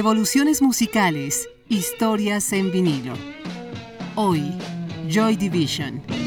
Revoluciones musicales, historias en vinilo. Hoy, Joy Division.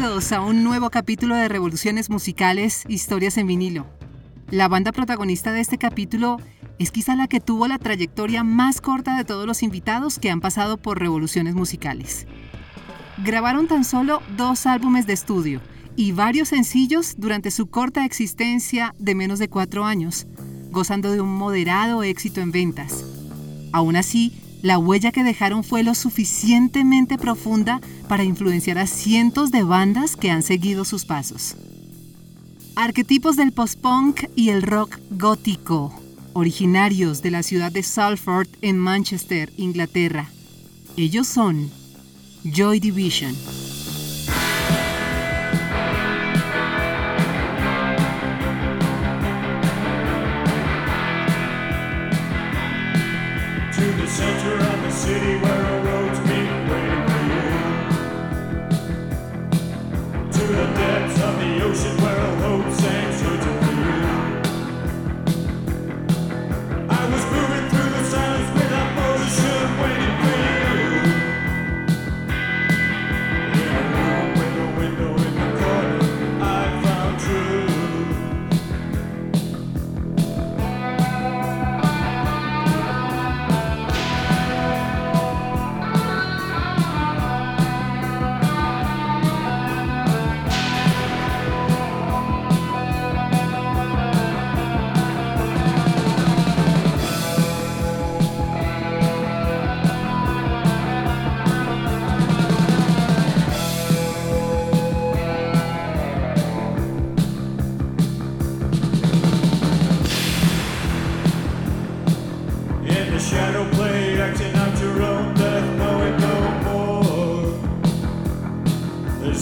A un nuevo capítulo de Revoluciones Musicales, Historias en vinilo. La banda protagonista de este capítulo es quizá la que tuvo la trayectoria más corta de todos los invitados que han pasado por Revoluciones Musicales. Grabaron tan solo dos álbumes de estudio y varios sencillos durante su corta existencia de menos de cuatro años, gozando de un moderado éxito en ventas. Aún así, la huella que dejaron fue lo suficientemente profunda para influenciar a cientos de bandas que han seguido sus pasos. Arquetipos del post-punk y el rock gótico, originarios de la ciudad de Salford en Manchester, Inglaterra. Ellos son Joy Division.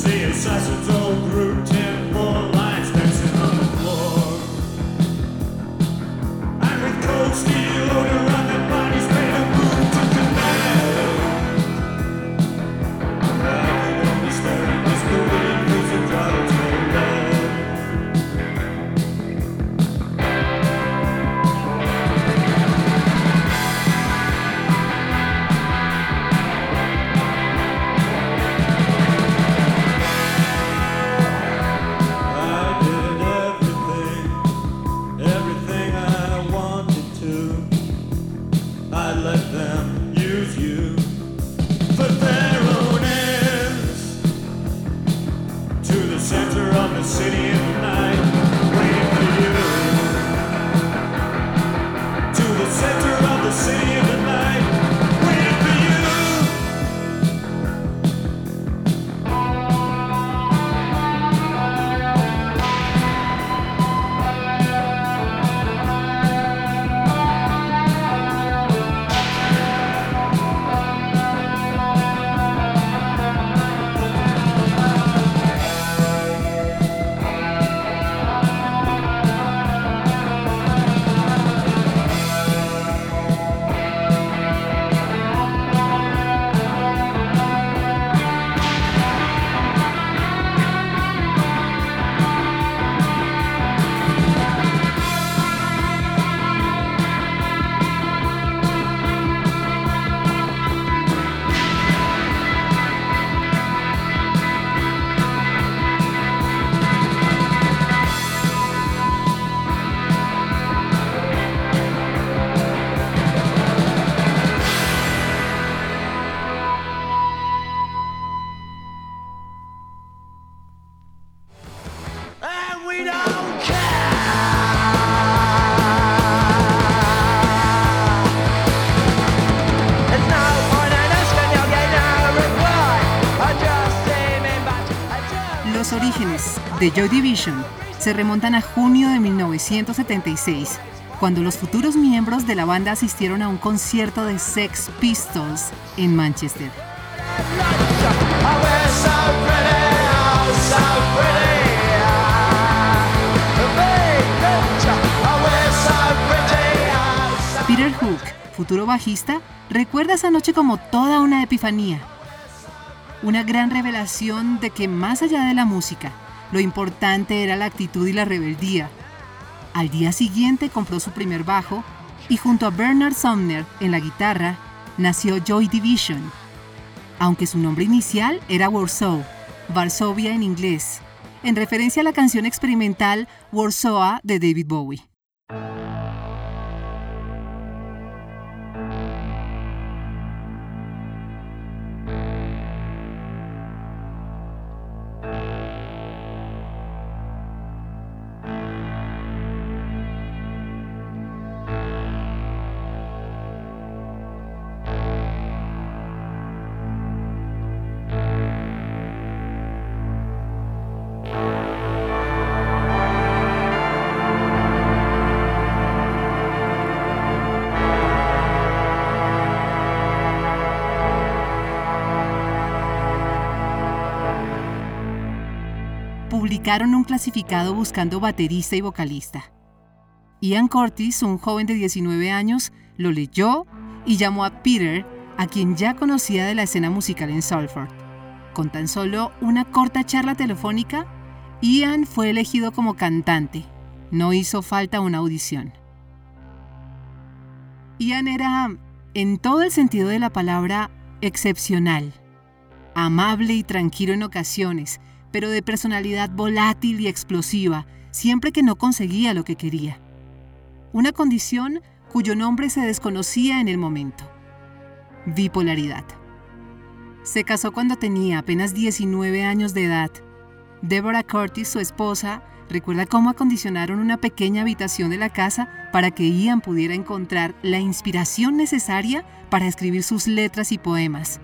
The assassin's old route temple. Joy Division se remontan a junio de 1976, cuando los futuros miembros de la banda asistieron a un concierto de Sex Pistols en Manchester. Peter Hook, futuro bajista, recuerda esa noche como toda una epifanía. Una gran revelación de que más allá de la música, lo importante era la actitud y la rebeldía. Al día siguiente compró su primer bajo y junto a Bernard Sumner en la guitarra nació Joy Division, aunque su nombre inicial era Warsaw, Varsovia en inglés, en referencia a la canción experimental Warsaw de David Bowie. Publicaron un clasificado buscando baterista y vocalista. Ian Curtis, un joven de 19 años, lo leyó y llamó a Peter, a quien ya conocía de la escena musical en Salford. Con tan solo una corta charla telefónica, Ian fue elegido como cantante. No hizo falta una audición. Ian era, en todo el sentido de la palabra, excepcional. Amable y tranquilo en ocasiones, pero de personalidad volátil y explosiva, siempre que no conseguía lo que quería. Una condición cuyo nombre se desconocía en el momento. Bipolaridad. Se casó cuando tenía apenas 19 años de edad. Deborah Curtis, su esposa, recuerda cómo acondicionaron una pequeña habitación de la casa para que Ian pudiera encontrar la inspiración necesaria para escribir sus letras y poemas.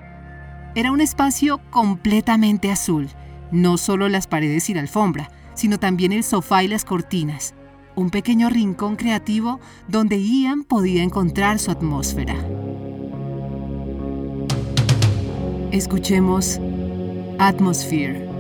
Era un espacio completamente azul, no solo las paredes y la alfombra, sino también el sofá y las cortinas. Un pequeño rincón creativo donde Ian podía encontrar su atmósfera. Escuchemos Atmosphere.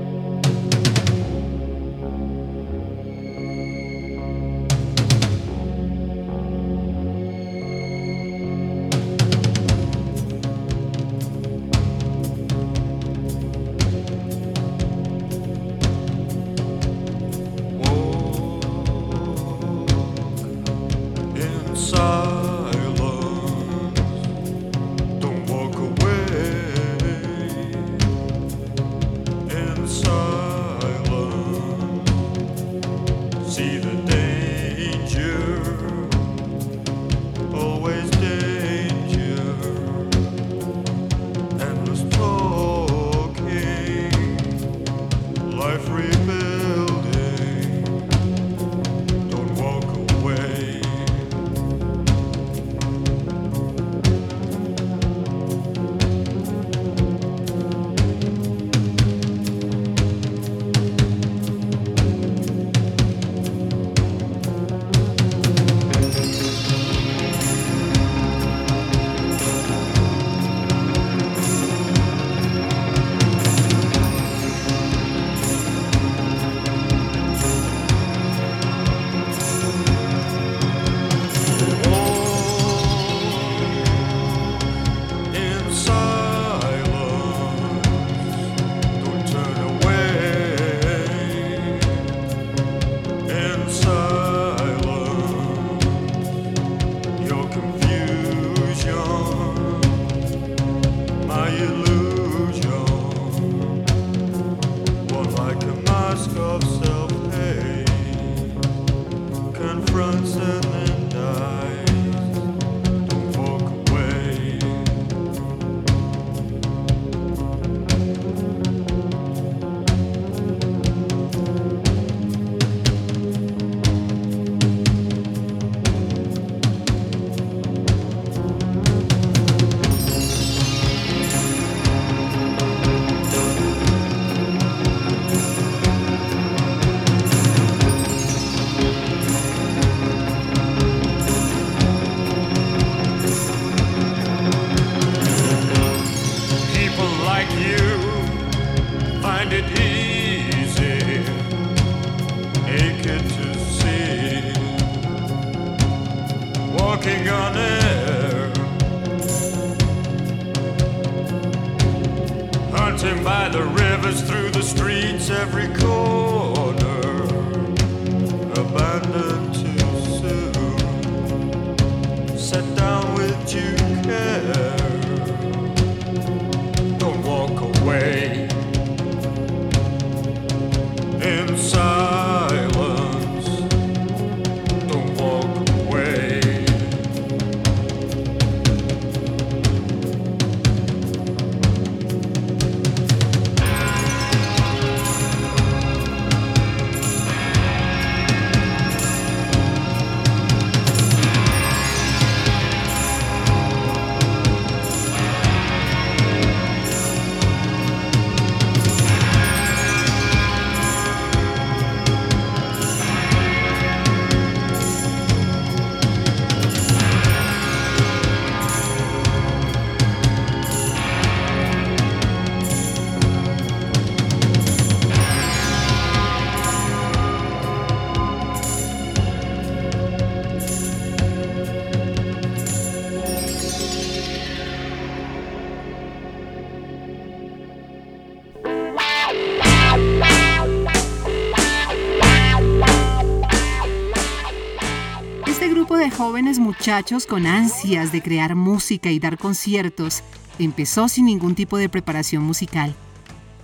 Muchachos con ansias de crear música y dar conciertos, empezó sin ningún tipo de preparación musical.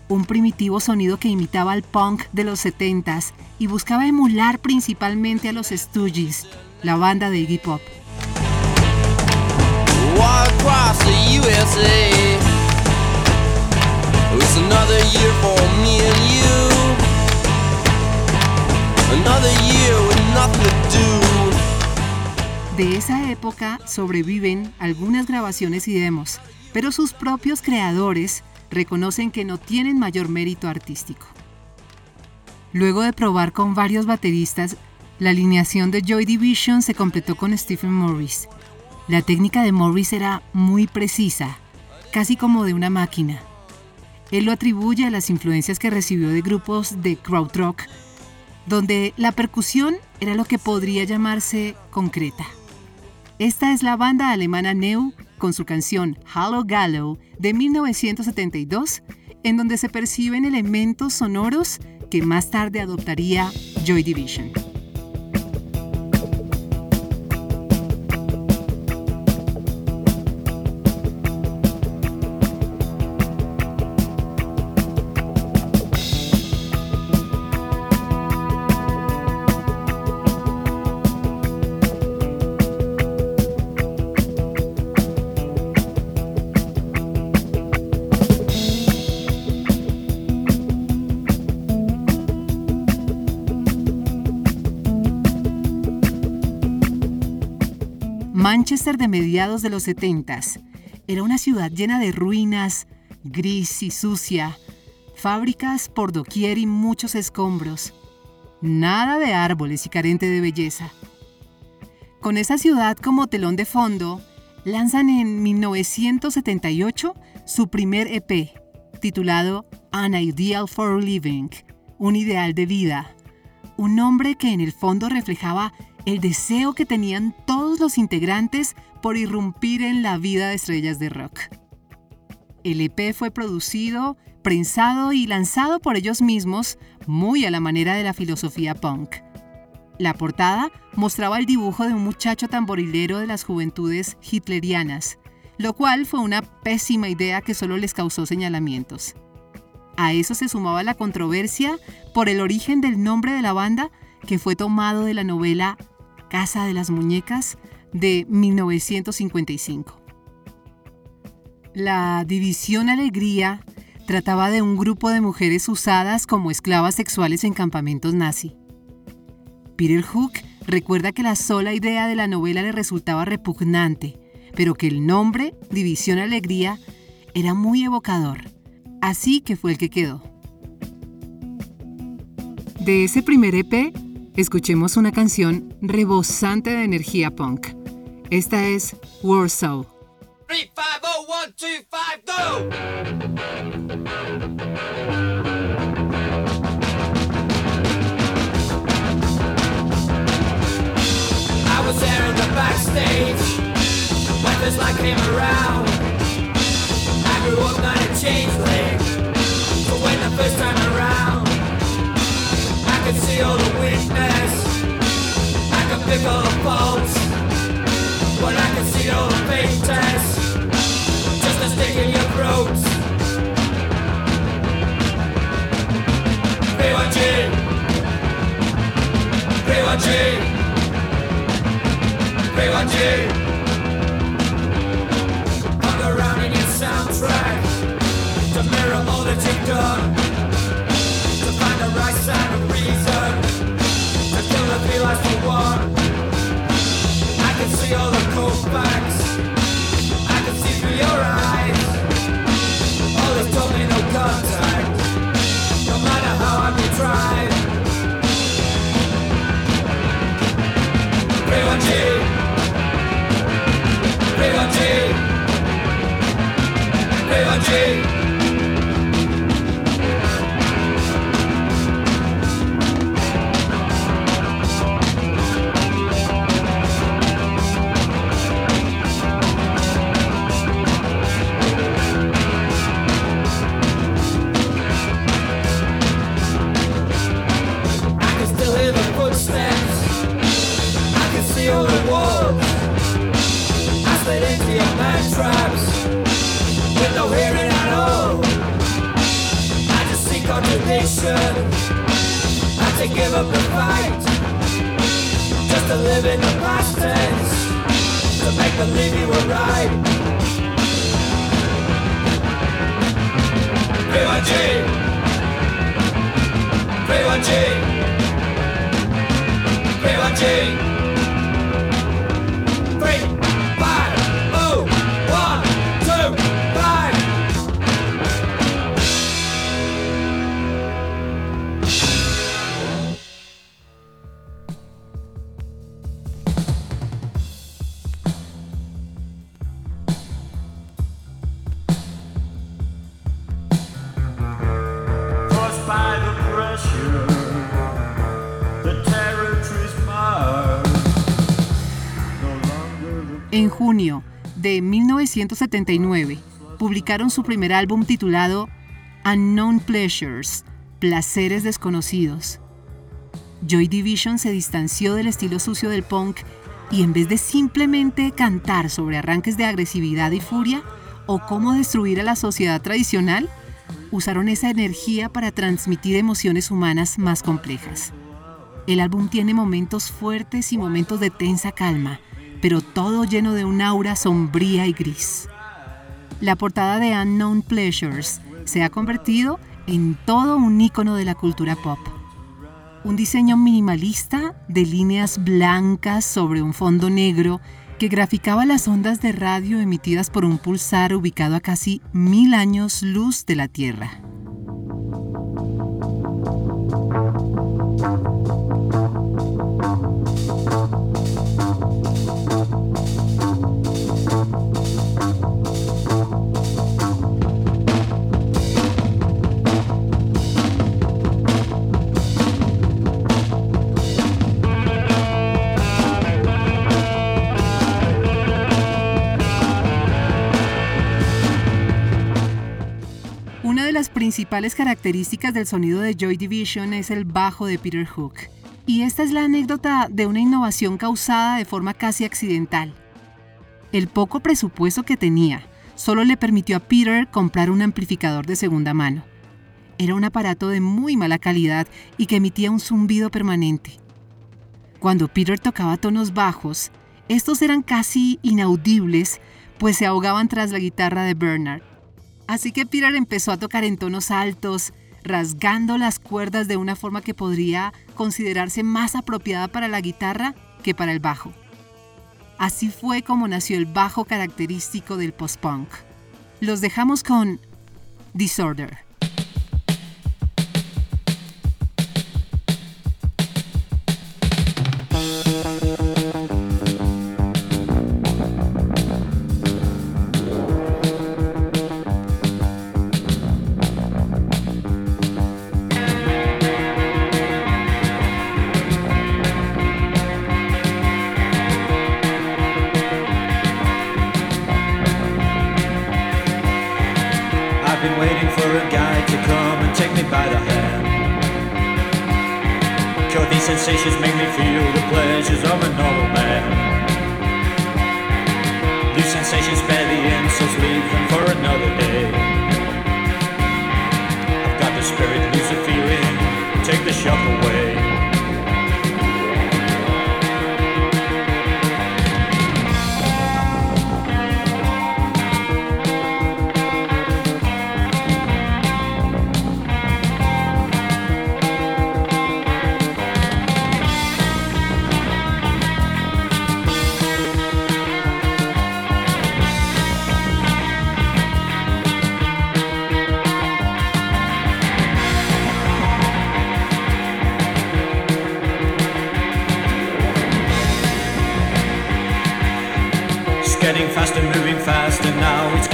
Un primitivo sonido que imitaba al punk de los 70s y buscaba emular principalmente a los Stooges, la banda de Iggy Pop. De esa época sobreviven algunas grabaciones y demos, pero sus propios creadores reconocen que no tienen mayor mérito artístico. Luego de probar con varios bateristas, la alineación de Joy Division se completó con Stephen Morris. La técnica de Morris era muy precisa, casi como de una máquina. Él lo atribuye a las influencias que recibió de grupos de krautrock, donde la percusión era lo que podría llamarse concreta. Esta es la banda alemana Neu con su canción Hallo Gallo de 1972, en donde se perciben elementos sonoros que más tarde adoptaría Joy Division. Manchester de mediados de los 70 era una ciudad llena de ruinas, gris y sucia, fábricas por doquier y muchos escombros. Nada de árboles y carente de belleza. Con esa ciudad como telón de fondo, lanzan en 1978 su primer EP, titulado An Ideal for Living, un ideal de vida, un nombre que en el fondo reflejaba el deseo que tenían todos los integrantes por irrumpir en la vida de estrellas de rock. El EP fue producido, prensado y lanzado por ellos mismos, muy a la manera de la filosofía punk. La portada mostraba el dibujo de un muchacho tamborilero de las juventudes hitlerianas, lo cual fue una pésima idea que solo les causó señalamientos. A eso se sumaba la controversia por el origen del nombre de la banda, que fue tomado de la novela Casa de las Muñecas de 1955. La División Alegría trataba de un grupo de mujeres usadas como esclavas sexuales en campamentos nazi. Peter Hook recuerda que la sola idea de la novela le resultaba repugnante, pero que el nombre, División Alegría, era muy evocador, así que fue el que quedó. De ese primer EP escuchemos una canción rebosante de energía punk. Esta es Warsaw. 3, 5, 1, 2, 5, go! I was there the backstage. I grew up a changeling, I could see all the pick all the faults But I can see all the junio de 1979 publicaron su primer álbum titulado Unknown Pleasures, Placeres Desconocidos. Joy Division se distanció del estilo sucio del punk y en vez de simplemente cantar sobre arranques de agresividad y furia o cómo destruir a la sociedad tradicional, usaron esa energía para transmitir emociones humanas más complejas. El álbum tiene momentos fuertes y momentos de tensa calma, pero todo lleno de un aura sombría y gris. La portada de Unknown Pleasures se ha convertido en todo un icono de la cultura pop. Un diseño minimalista de líneas blancas sobre un fondo negro que graficaba las ondas de radio emitidas por un pulsar ubicado a casi mil años luz de la Tierra. Principales características del sonido de Joy Division es el bajo de Peter Hook. Y esta es la anécdota de una innovación causada de forma casi accidental. El poco presupuesto que tenía solo le permitió a Peter comprar un amplificador de segunda mano. Era un aparato de muy mala calidad y que emitía un zumbido permanente. Cuando Peter tocaba tonos bajos, estos eran casi inaudibles, pues se ahogaban tras la guitarra de Bernard. Así que Peter empezó a tocar en tonos altos, rasgando las cuerdas de una forma que podría considerarse más apropiada para la guitarra que para el bajo. Así fue como nació el bajo característico del post-punk. Los dejamos con Disorder.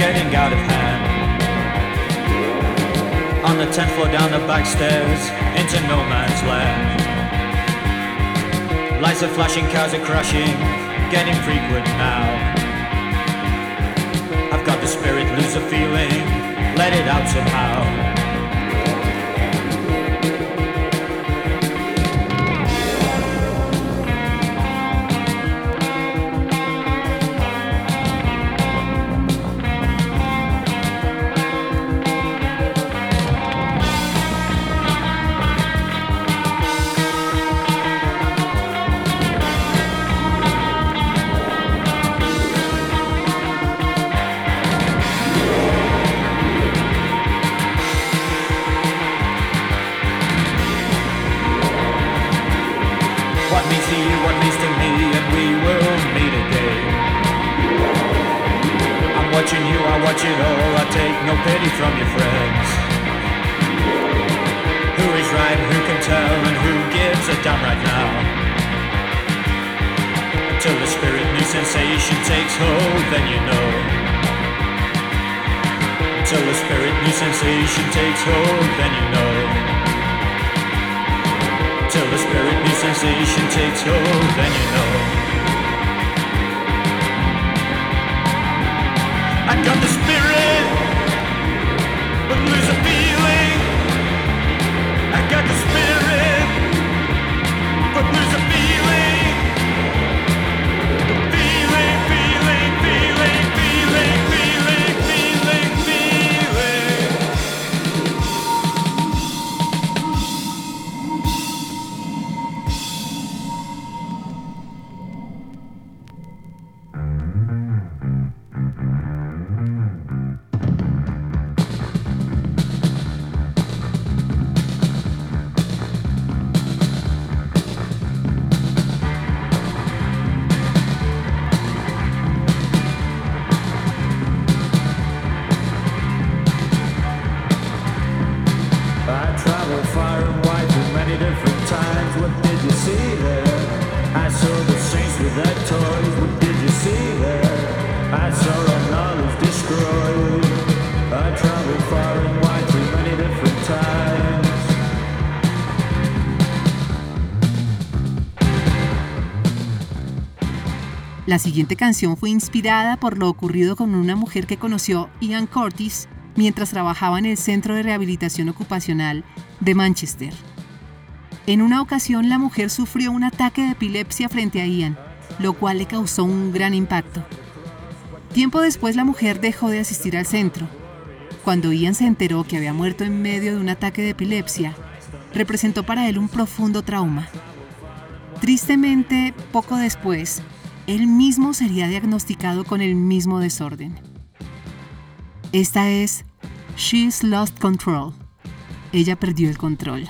Getting out of hand. On the 10th floor down the back stairs into no man's land. Lights are flashing, cars are crashing, getting frequent now. I've got the spirit, lose the feeling, let it out somehow. La siguiente canción fue inspirada por lo ocurrido con una mujer que conoció Ian Curtis mientras trabajaba en el Centro de Rehabilitación Ocupacional de Manchester. En una ocasión la mujer sufrió un ataque de epilepsia frente a Ian, lo cual le causó un gran impacto. Tiempo después la mujer dejó de asistir al centro. Cuando Ian se enteró que había muerto en medio de un ataque de epilepsia, representó para él un profundo trauma. Tristemente, poco después, él mismo sería diagnosticado con el mismo desorden. Esta es She's Lost Control. Ella perdió el control.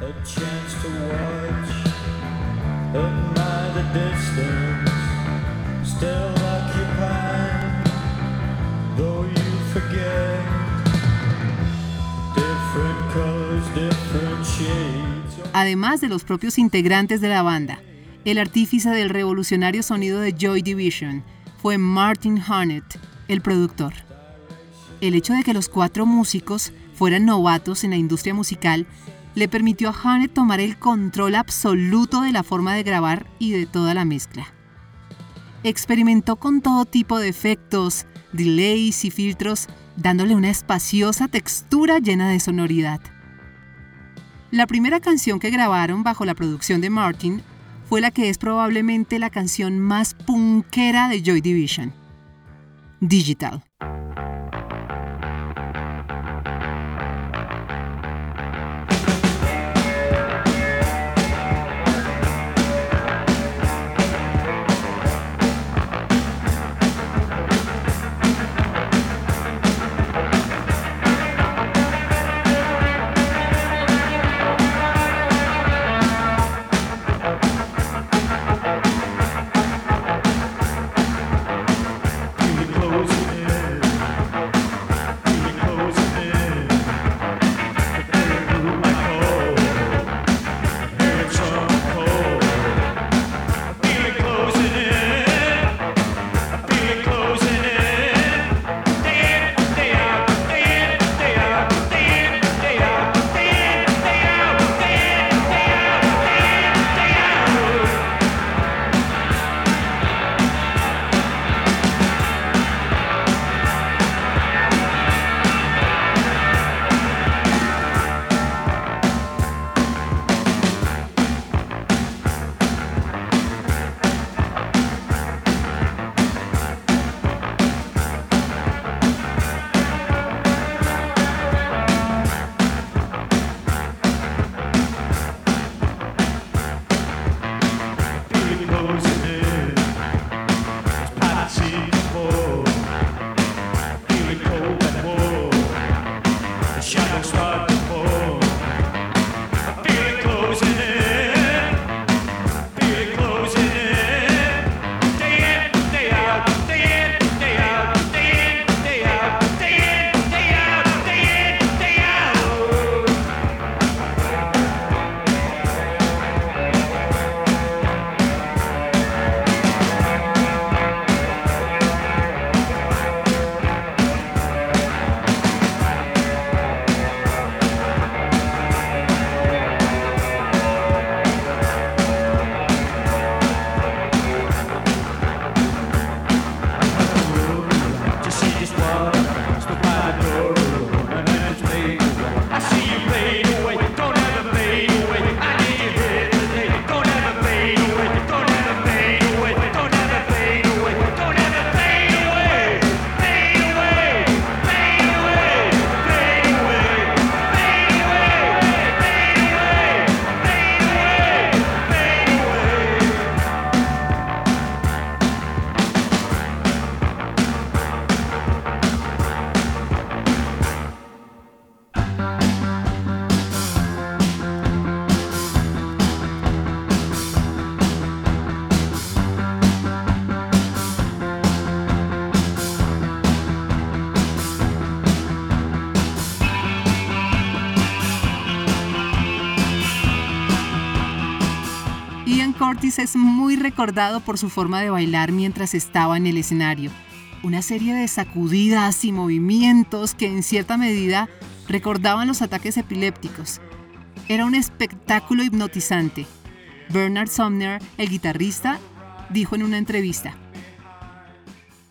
A chance to watch, distance, still occupied, though you forget. Different different shades. Además de los propios integrantes de la banda, el artífice del revolucionario sonido de Joy Division fue Martin Harnett, el productor. El hecho de que los cuatro músicos fueran novatos en la industria musical le permitió a Harnett tomar el control absoluto de la forma de grabar y de toda la mezcla. Experimentó con todo tipo de efectos, delays y filtros, dándole una espaciosa textura llena de sonoridad. La primera canción que grabaron bajo la producción de Martin fue la que es probablemente la canción más punkera de Joy Division, Digital. Es muy recordado por su forma de bailar mientras estaba en el escenario. Una serie de sacudidas y movimientos que en cierta medida recordaban los ataques epilépticos. Era un espectáculo hipnotizante. Bernard Sumner, el guitarrista, dijo en una entrevista,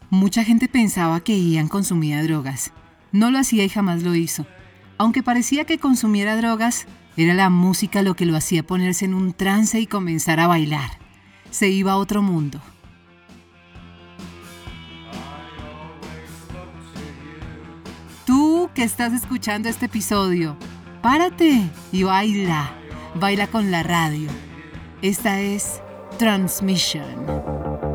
Mucha gente pensaba que Ian consumía drogas. No lo hacía y jamás lo hizo. Aunque parecía que consumiera drogas, era la música lo que lo hacía ponerse en un trance y comenzar a bailar. Se iba a otro mundo. Tú que estás escuchando este episodio, párate y baila. Baila con la radio. Esta es Transmission.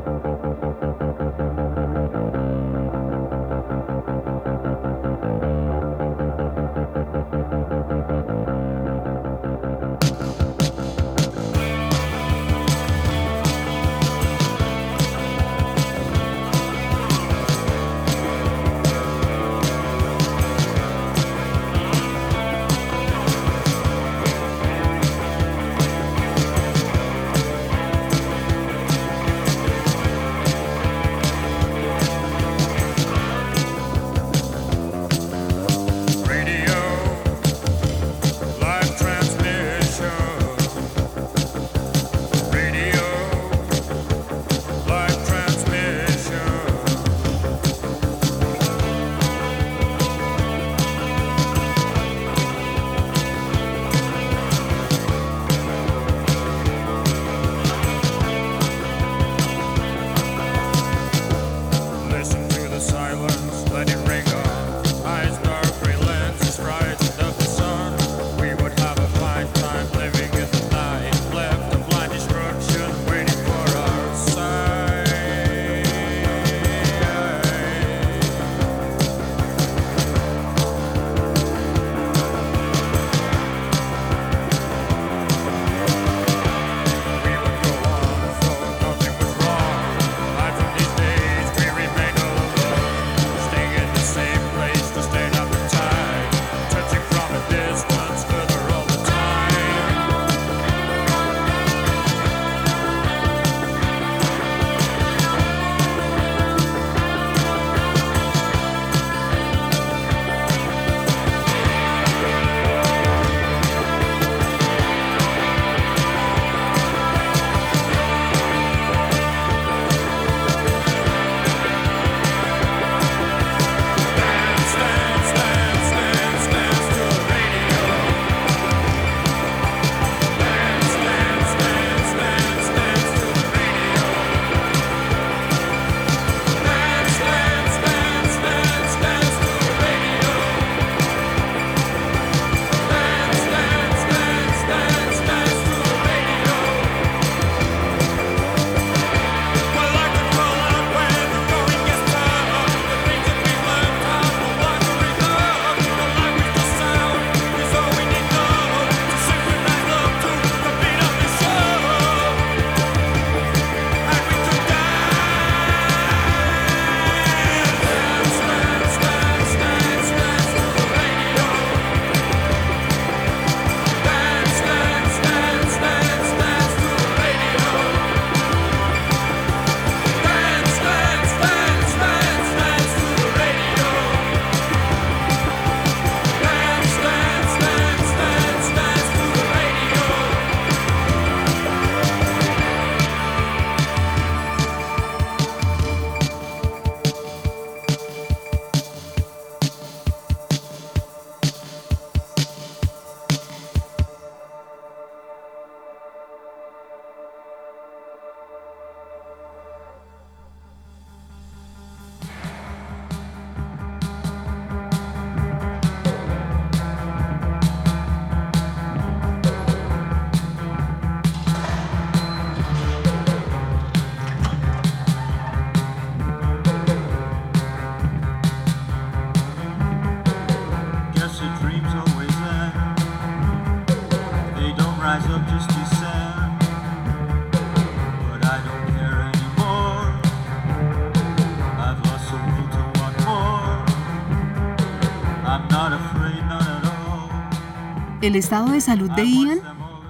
El estado de salud de Ian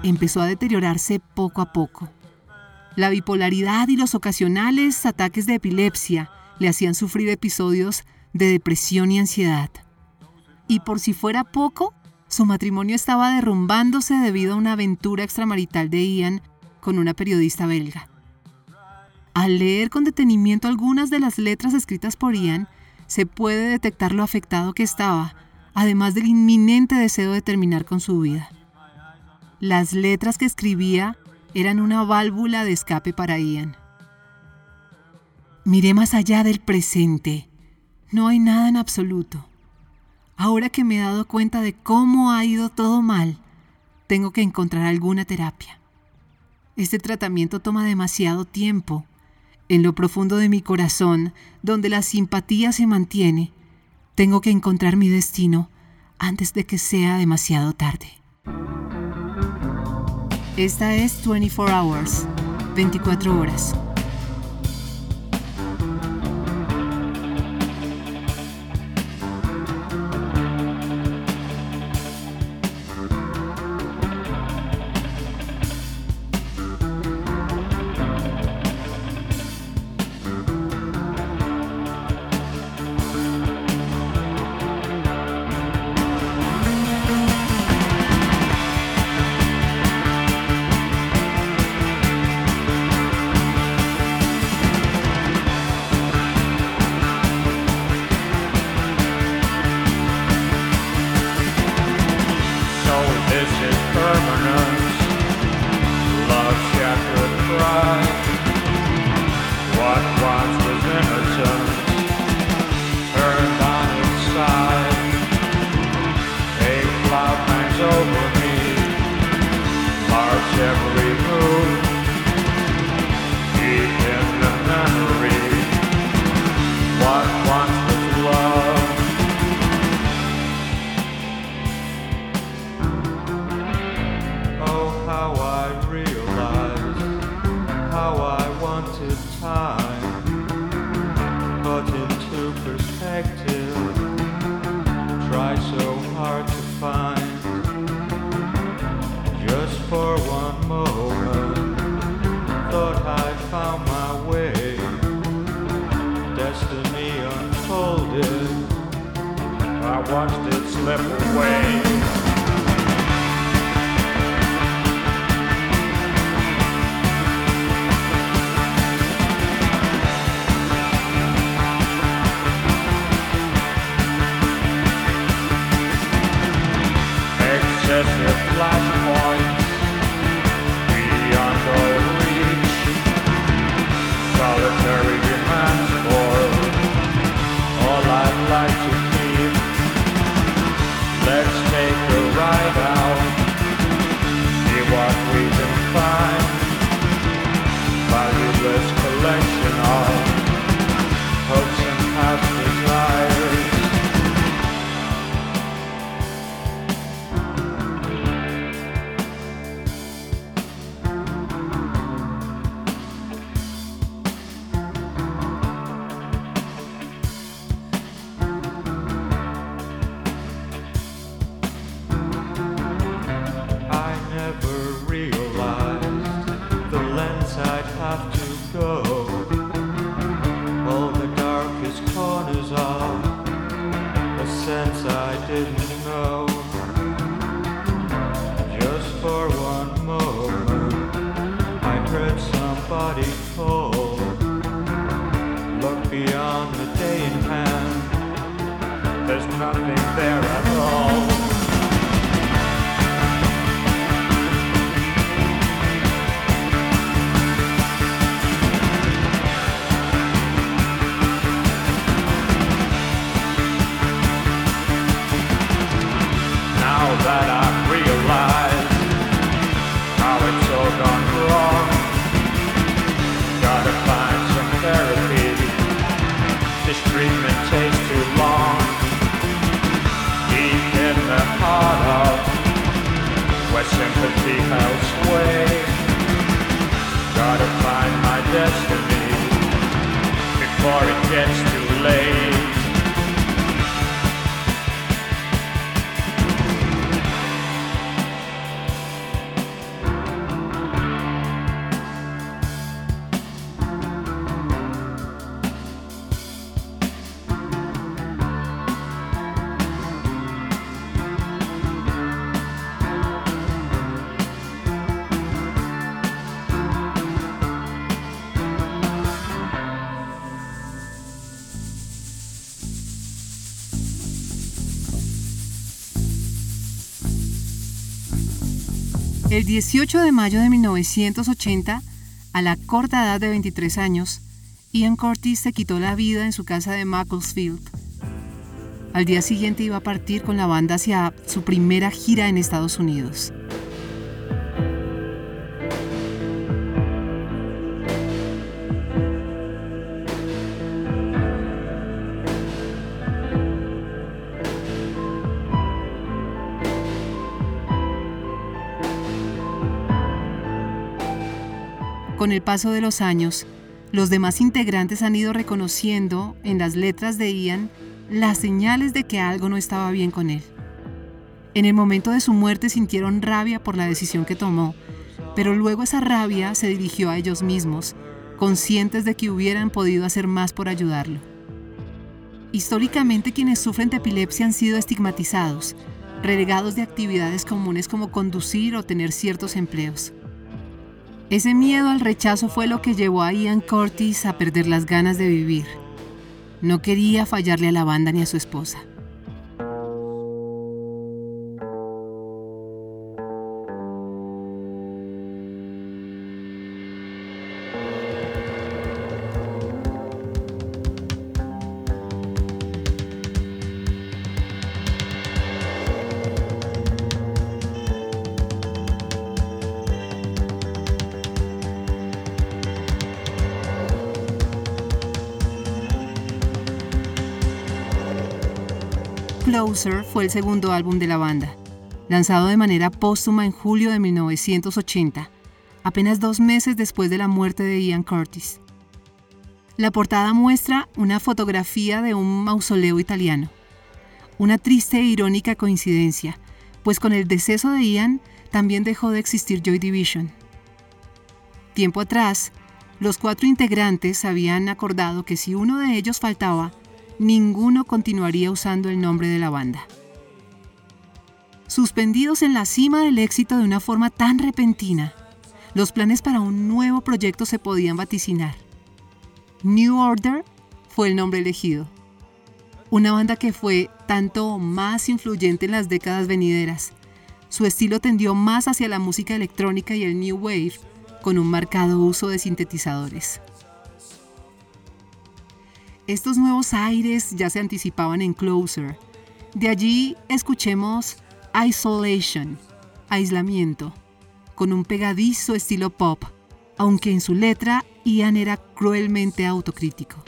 empezó a deteriorarse poco a poco. La bipolaridad y los ocasionales ataques de epilepsia le hacían sufrir episodios de depresión y ansiedad. Y por si fuera poco, su matrimonio estaba derrumbándose debido a una aventura extramarital de Ian con una periodista belga. Al leer con detenimiento algunas de las letras escritas por Ian, se puede detectar lo afectado que estaba, además del inminente deseo de terminar con su vida. Las letras que escribía eran una válvula de escape para Ian. Miré más allá del presente. No hay nada en absoluto. Ahora que me he dado cuenta de cómo ha ido todo mal, tengo que encontrar alguna terapia. Este tratamiento toma demasiado tiempo. En lo profundo de mi corazón, donde la simpatía se mantiene, tengo que encontrar mi destino antes de que sea demasiado tarde. Esta es 24 Hours, 24 horas. Every move. 18 de mayo de 1980, a la corta edad de 23 años, Ian Curtis se quitó la vida en su casa de Macclesfield. Al día siguiente iba a partir con la banda hacia su primera gira en Estados Unidos. El paso de los años, los demás integrantes han ido reconociendo en las letras de Ian las señales de que algo no estaba bien con él. En el momento de su muerte sintieron rabia por la decisión que tomó, pero luego esa rabia se dirigió a ellos mismos, conscientes de que hubieran podido hacer más por ayudarlo. Históricamente quienes sufren de epilepsia han sido estigmatizados, relegados de actividades comunes como conducir o tener ciertos empleos. Ese miedo al rechazo fue lo que llevó a Ian Curtis a perder las ganas de vivir. No quería fallarle a la banda ni a su esposa. Closer fue el segundo álbum de la banda, lanzado de manera póstuma en julio de 1980, apenas dos meses después de la muerte de Ian Curtis. La portada muestra una fotografía de un mausoleo italiano. Una triste e irónica coincidencia, pues con el deceso de Ian también dejó de existir Joy Division. Tiempo atrás, los cuatro integrantes habían acordado que si uno de ellos faltaba, ninguno continuaría usando el nombre de la banda. Suspendidos en la cima del éxito de una forma tan repentina, los planes para un nuevo proyecto se podían vaticinar. New Order fue el nombre elegido. Una banda que fue tanto más influyente en las décadas venideras. Su estilo tendió más hacia la música electrónica y el New Wave, con un marcado uso de sintetizadores. Estos nuevos aires ya se anticipaban en Closer. De allí escuchemos Isolation, aislamiento, con un pegadizo estilo pop, aunque en su letra Ian era cruelmente autocrítico.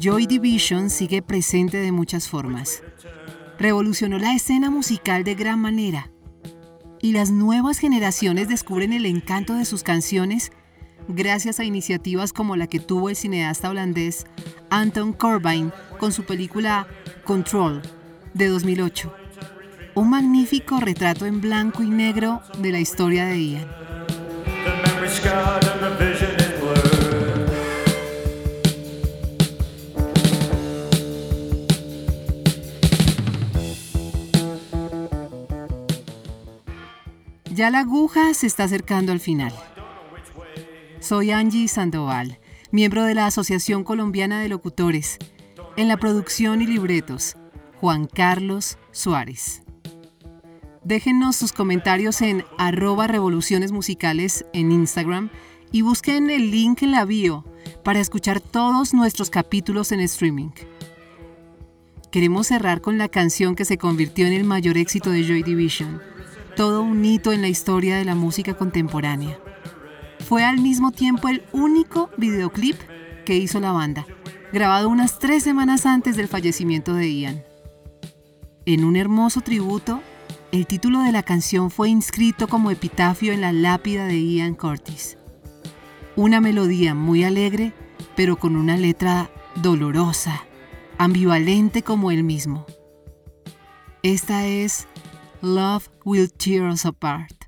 Joy Division sigue presente de muchas formas. Revolucionó la escena musical de gran manera y las nuevas generaciones descubren el encanto de sus canciones gracias a iniciativas como la que tuvo el cineasta holandés Anton Corbijn con su película Control de 2008. Un magnífico retrato en blanco y negro de la historia de Ian. Ya la aguja se está acercando al final. Soy Angie Sandoval, miembro de la Asociación Colombiana de Locutores. En la producción y libretos, Juan Carlos Suárez. Déjennos sus comentarios en arroba revoluciones musicales en Instagram y busquen el link en la bio para escuchar todos nuestros capítulos en streaming. Queremos cerrar con la canción que se convirtió en el mayor éxito de Joy Division, todo un hito en la historia de la música contemporánea. Fue al mismo tiempo el único videoclip que hizo la banda, grabado unas tres semanas antes del fallecimiento de Ian. En un hermoso tributo, el título de la canción fue inscrito como epitafio en la lápida de Ian Curtis. Una melodía muy alegre, pero con una letra dolorosa, ambivalente como él mismo. Esta es Love Will Tear Us Apart.